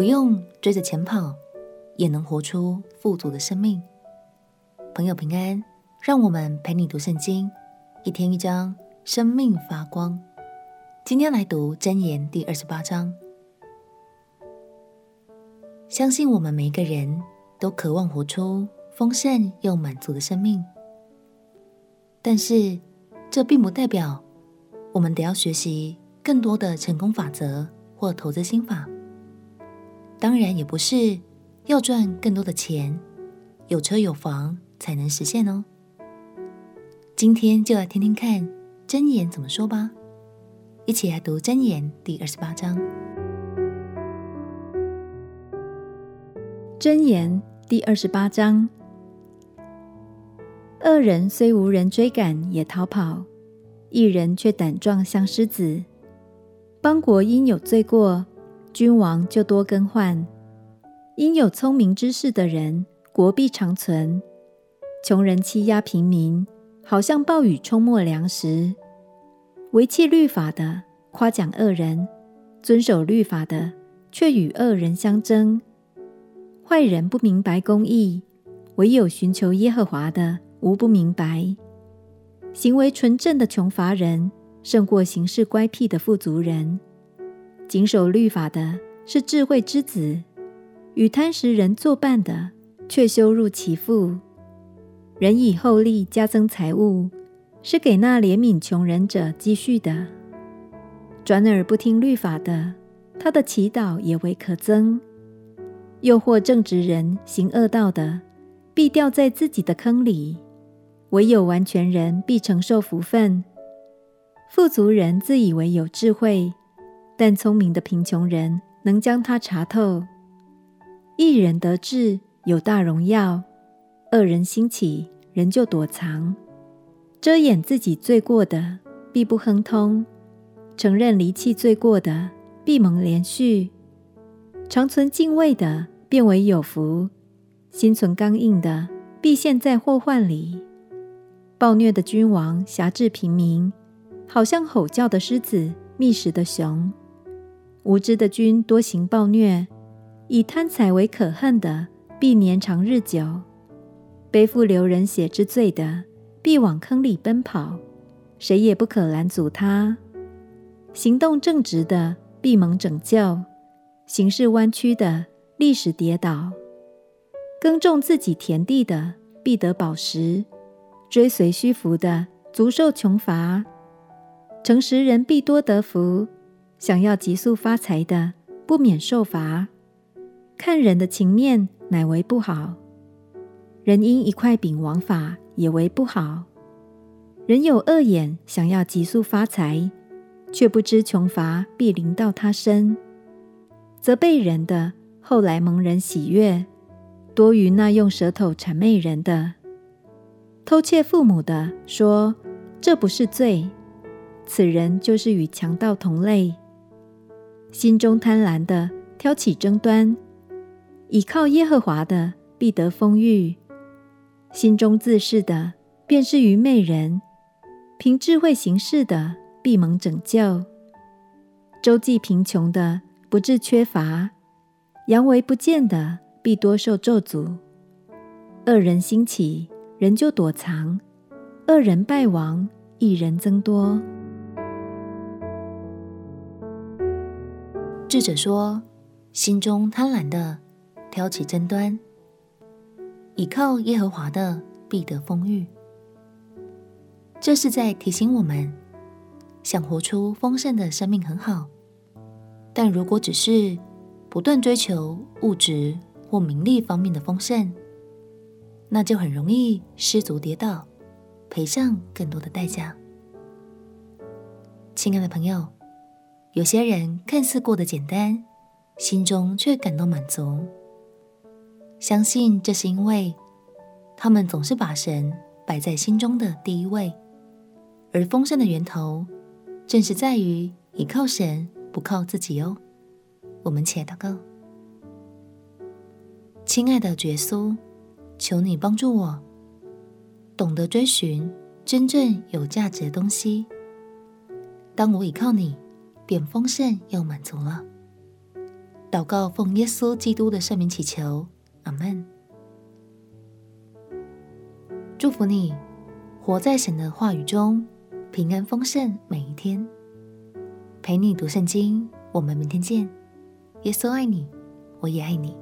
不用追着钱跑，也能活出富足的生命。朋友平安，让我们陪你读圣经，一天一章，生命发光。今天来读箴言第二十八章。相信我们每一个人都渴望活出丰盛又满足的生命，但是这并不代表我们得要学习更多的成功法则或投资心法。当然，也不是要赚更多的钱、有车有房才能实现哦。今天就来听听看真言怎么说吧，一起来读真言第二十八章。真言第二十八章：恶人虽无人追赶也逃跑，一人却胆壮像狮子。邦国因有罪过，君王就多更换，因有聪明知识的人，国必长存。穷人欺压平民，好像暴雨冲没粮食。违弃律法的夸奖恶人，遵守律法的却与恶人相争。坏人不明白公义，唯有寻求耶和华的，无不明白。行为纯正的穷乏人，胜过行事乖僻的富足人。谨守律法的是智慧之子，与贪食人作伴的，却羞辱其父。人以厚利加增财物，是给那怜悯穷人者积蓄的。转而不听律法的，他的祈祷也为可憎。诱惑正直人行恶道的，必掉在自己的坑里；唯有完全人必承受福分。富足人自以为有智慧。但聪明的贫穷人能将它查透。一人得志有大荣耀，恶人兴起人就躲藏。遮掩自己罪过的必不亨通，承认离弃罪过的必蒙怜恤。常存敬畏的变为有福，心存刚硬的必陷在祸患里。暴虐的君王辖制平民，好像吼叫的狮子觅食的熊。无知的君多行暴虐，以贪财为可恨的，必年长日久。背负流人血之罪的，必往坑里奔跑，谁也不可拦阻他。行动正直的，必蒙拯救；行事弯曲的，立时跌倒。耕种自己田地的，必得饱食；追随虚浮的，足受穷乏。诚实人必多得福。想要急速发财的，不免受罚。看人的情面，乃为不好。人因一块饼枉法，也为不好。人有恶眼，想要急速发财，却不知穷乏必临到他身。责备人的，后来蒙人喜悦，多于那用舌头谄媚人的。偷窃父母的说：“这不是罪。”此人就是与强盗同类。心中贪婪的挑起争端，倚靠耶和华的必得丰裕；心中自恃的便是愚昧人，凭智慧行事的必蒙拯救。周济贫穷的不致缺乏，阳为不见的必多受咒诅。恶人兴起，人就躲藏；恶人败亡，义人增多。智者说：“心中贪婪的挑起争端，倚靠耶和华的必得丰裕。”这是在提醒我们，想活出丰盛的生命很好，但如果只是不断追求物质或名利方面的丰盛，那就很容易失足跌倒，赔上更多的代价。亲爱的朋友。有些人看似过得简单，心中却感到满足。相信这是因为他们总是把神摆在心中的第一位，而丰盛的源头正是在于倚靠神，不靠自己哦。我们且祷告：亲爱的耶稣，求你帮助我，懂得追寻真正有价值的东西。当我倚靠你。便丰盛又满足了。祷告奉耶稣基督的圣名祈求，阿门。祝福你，活在神的话语中，平安丰盛每一天。陪你读圣经，我们明天见。耶稣爱你，我也爱你。